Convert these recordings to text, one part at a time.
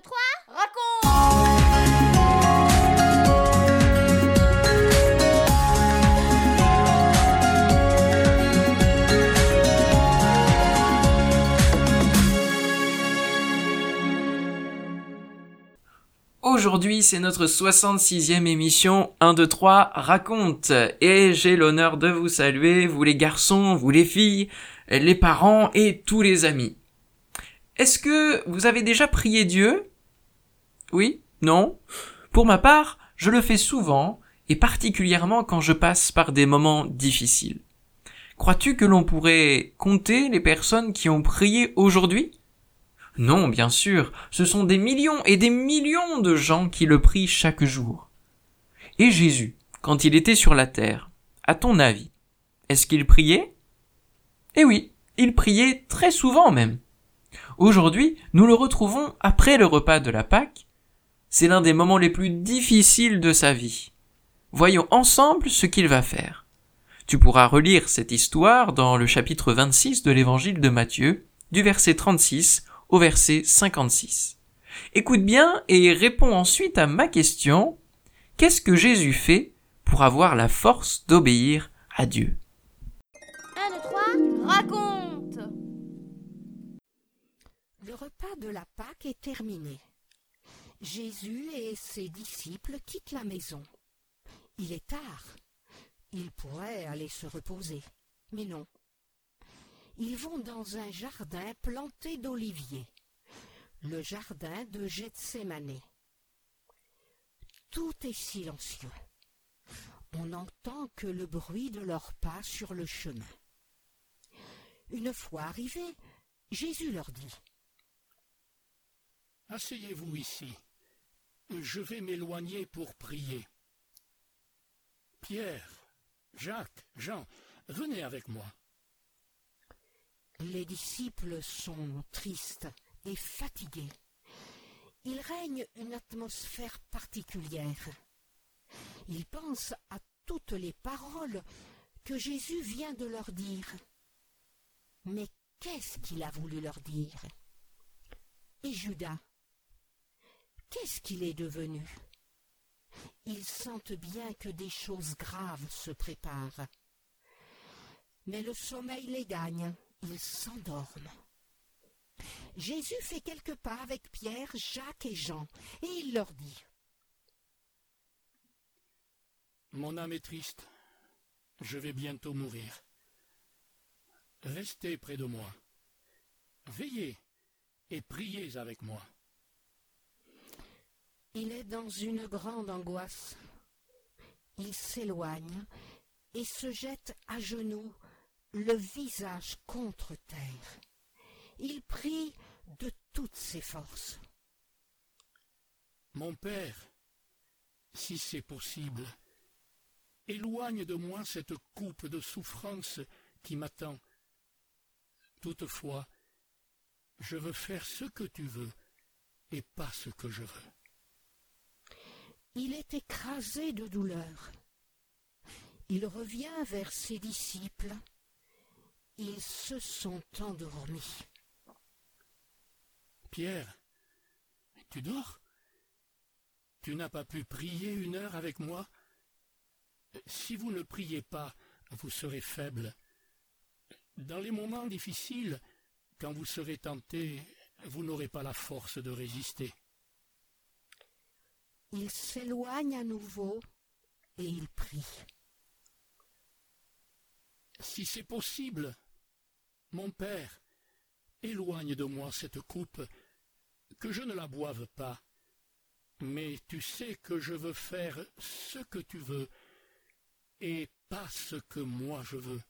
2, 3, raconte Aujourd'hui, c'est notre 66e émission 1, 2, 3 raconte. Et j'ai l'honneur de vous saluer, vous les garçons, vous les filles, les parents et tous les amis. Est-ce que vous avez déjà prié Dieu? Oui Non Pour ma part, je le fais souvent, et particulièrement quand je passe par des moments difficiles. Crois-tu que l'on pourrait compter les personnes qui ont prié aujourd'hui? Non, bien sûr, ce sont des millions et des millions de gens qui le prient chaque jour. Et Jésus, quand il était sur la terre, à ton avis, est-ce qu'il priait? Eh oui, il priait très souvent même. Aujourd'hui, nous le retrouvons après le repas de la Pâque. C'est l'un des moments les plus difficiles de sa vie. Voyons ensemble ce qu'il va faire. Tu pourras relire cette histoire dans le chapitre 26 de l'évangile de Matthieu, du verset 36 au verset 56. Écoute bien et réponds ensuite à ma question. Qu'est-ce que Jésus fait pour avoir la force d'obéir à Dieu? 1, 2, 3, raconte Le repas de la Pâque est terminé. Jésus et ses disciples quittent la maison. Il est tard. Ils pourraient aller se reposer. Mais non. Ils vont dans un jardin planté d'oliviers, le jardin de Gethsemane. Tout est silencieux. On n'entend que le bruit de leurs pas sur le chemin. Une fois arrivés, Jésus leur dit Asseyez-vous ici. Je vais m'éloigner pour prier. Pierre, Jacques, Jean, venez avec moi. Les disciples sont tristes et fatigués. Il règne une atmosphère particulière. Ils pensent à toutes les paroles que Jésus vient de leur dire. Mais qu'est-ce qu'il a voulu leur dire? Et Judas? Qu'est-ce qu'il est devenu? Ils sentent bien que des choses graves se préparent. Mais le sommeil les gagne ils s'endorment. Jésus fait quelques pas avec Pierre, Jacques et Jean, et il leur dit Mon âme est triste, je vais bientôt mourir. Restez près de moi, veillez et priez avec moi. Il est dans une grande angoisse. Il s'éloigne et se jette à genoux le visage contre terre. Il prie de toutes ses forces. Mon Père, si c'est possible, éloigne de moi cette coupe de souffrance qui m'attend. Toutefois, je veux faire ce que tu veux et pas ce que je veux. Il est écrasé de douleur. Il revient vers ses disciples ils se sont endormis. Pierre, tu dors? Tu n'as pas pu prier une heure avec moi? Si vous ne priez pas, vous serez faible. Dans les moments difficiles, quand vous serez tenté, vous n'aurez pas la force de résister. Il s'éloigne à nouveau et il prie. Si c'est possible, mon père, éloigne de moi cette coupe, que je ne la boive pas. Mais tu sais que je veux faire ce que tu veux, et pas ce que moi je veux.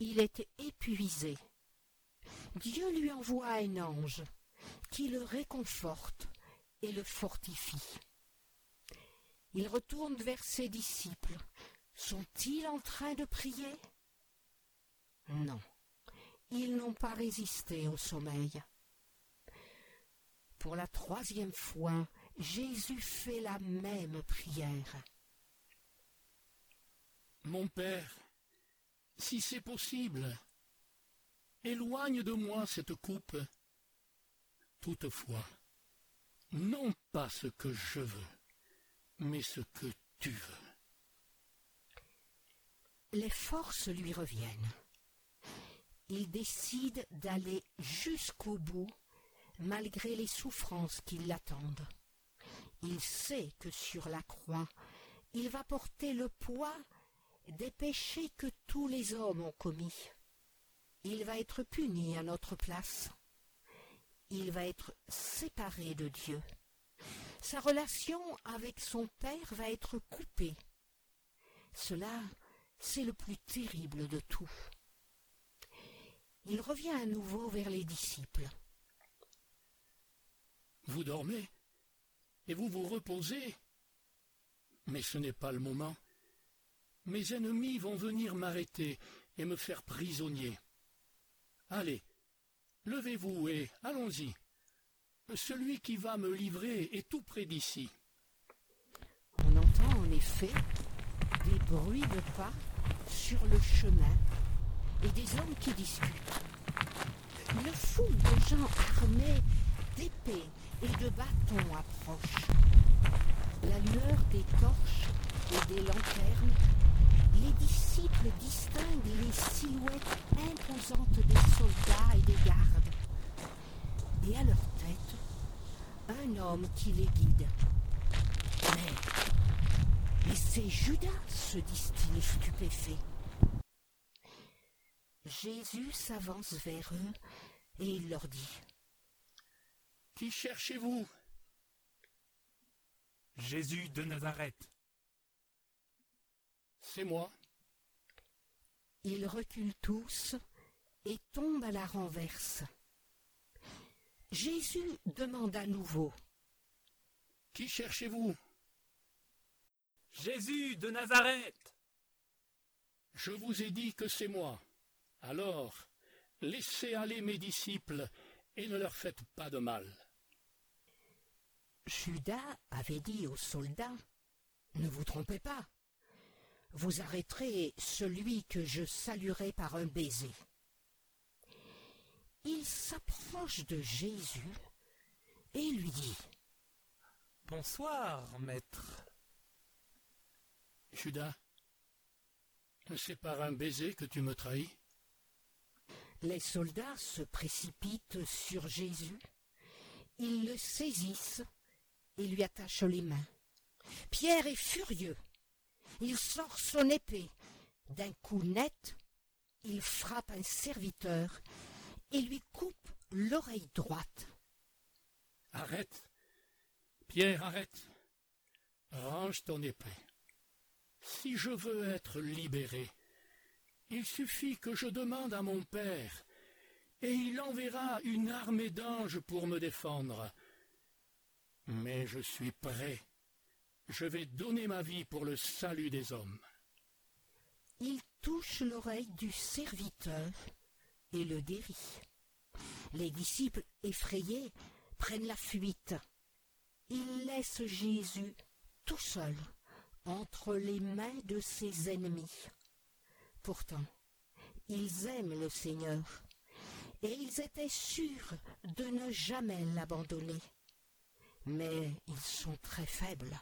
Il est épuisé. Dieu lui envoie un ange qui le réconforte et le fortifie. Il retourne vers ses disciples. Sont-ils en train de prier? Non, ils n'ont pas résisté au sommeil. Pour la troisième fois, Jésus fait la même prière. Mon Père, si c'est possible, éloigne de moi cette coupe. toutefois, non pas ce que je veux, mais ce que tu veux. Les forces lui reviennent. Il décide d'aller jusqu'au bout, malgré les souffrances qui l'attendent. Il sait que sur la croix, il va porter le poids des péchés que tous les hommes ont commis. Il va être puni à notre place. Il va être séparé de Dieu. Sa relation avec son Père va être coupée. Cela, c'est le plus terrible de tout. Il revient à nouveau vers les disciples. Vous dormez et vous vous reposez. Mais ce n'est pas le moment. Mes ennemis vont venir m'arrêter et me faire prisonnier. Allez, levez-vous et allons-y. Celui qui va me livrer est tout près d'ici. On entend en effet des bruits de pas sur le chemin et des hommes qui discutent. Une foule de gens armés d'épées et de bâtons approche. La lueur des torches et des lanternes, les disciples distinguent les silhouettes imposantes des soldats des gardes. Et à leur tête, un homme qui les guide. Mais, mais c'est Judas, se disent-ils stupéfaits. Jésus s'avance vers eux et il leur dit Qui cherchez-vous? Jésus de Nazareth. C'est moi. Ils reculent tous et tombent à la renverse. Jésus demande à nouveau Qui cherchez-vous? Jésus de Nazareth. Je vous ai dit que c'est moi. Alors, laissez aller mes disciples et ne leur faites pas de mal. Judas avait dit aux soldats Ne vous trompez pas, vous arrêterez celui que je saluerai par un baiser. Il s'approche de Jésus et lui dit Bonsoir, maître. Judas, c'est par un baiser que tu me trahis Les soldats se précipitent sur Jésus, ils le saisissent et lui attachent les mains. Pierre est furieux. Il sort son épée. D'un coup net, il frappe un serviteur et lui coupe l'oreille droite. Arrête. Pierre, arrête. Range ton épée. Si je veux être libéré, il suffit que je demande à mon Père, et il enverra une armée d'anges pour me défendre. Mais je suis prêt. Je vais donner ma vie pour le salut des hommes. Il touche l'oreille du serviteur et le dérit. Les disciples, effrayés, prennent la fuite. Ils laissent Jésus tout seul entre les mains de ses ennemis. Pourtant, ils aiment le Seigneur et ils étaient sûrs de ne jamais l'abandonner. Mais ils sont très faibles.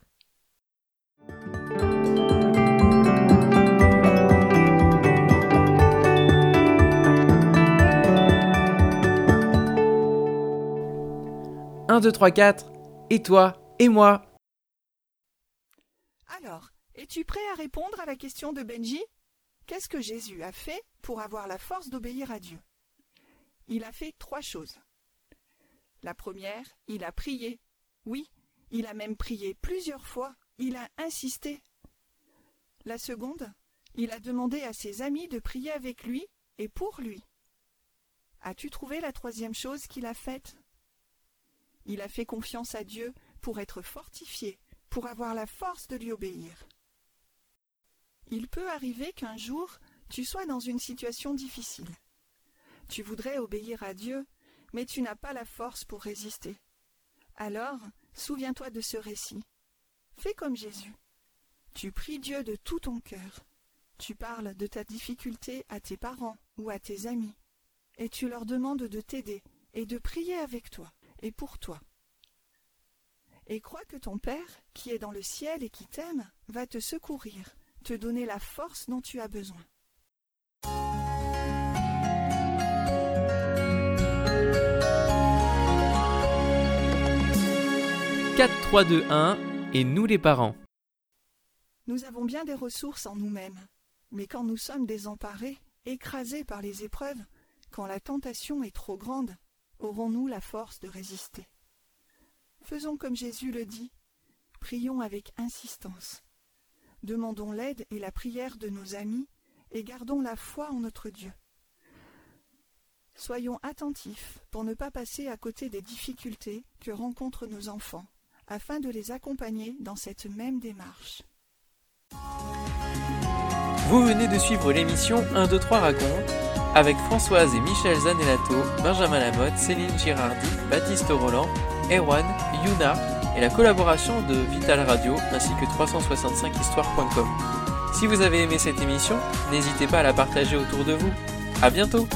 Un, deux, trois, quatre. Et toi Et moi Alors, es-tu prêt à répondre à la question de Benji? Qu'est-ce que Jésus a fait pour avoir la force d'obéir à Dieu? Il a fait trois choses. La première, il a prié. Oui, il a même prié plusieurs fois. Il a insisté. La seconde, il a demandé à ses amis de prier avec lui et pour lui. As-tu trouvé la troisième chose qu'il a faite? Il a fait confiance à Dieu pour être fortifié, pour avoir la force de lui obéir. Il peut arriver qu'un jour tu sois dans une situation difficile. Tu voudrais obéir à Dieu, mais tu n'as pas la force pour résister. Alors, souviens-toi de ce récit. Fais comme Jésus. Tu pries Dieu de tout ton cœur. Tu parles de ta difficulté à tes parents ou à tes amis, et tu leur demandes de t'aider et de prier avec toi. Et pour toi. Et crois que ton Père, qui est dans le ciel et qui t'aime, va te secourir, te donner la force dont tu as besoin. 4, 3, 2, 1 et nous les parents. Nous avons bien des ressources en nous-mêmes, mais quand nous sommes désemparés, écrasés par les épreuves, quand la tentation est trop grande, aurons-nous la force de résister? Faisons comme Jésus le dit, prions avec insistance. Demandons l'aide et la prière de nos amis et gardons la foi en notre Dieu. Soyons attentifs pour ne pas passer à côté des difficultés que rencontrent nos enfants, afin de les accompagner dans cette même démarche. Vous venez de suivre l'émission 1, 2, 3 raconte avec Françoise et Michel Zanellato, Benjamin Lamotte, Céline Girardi, Baptiste Roland, Erwan, Yuna et la collaboration de Vital Radio ainsi que 365histoire.com. Si vous avez aimé cette émission, n'hésitez pas à la partager autour de vous. À bientôt!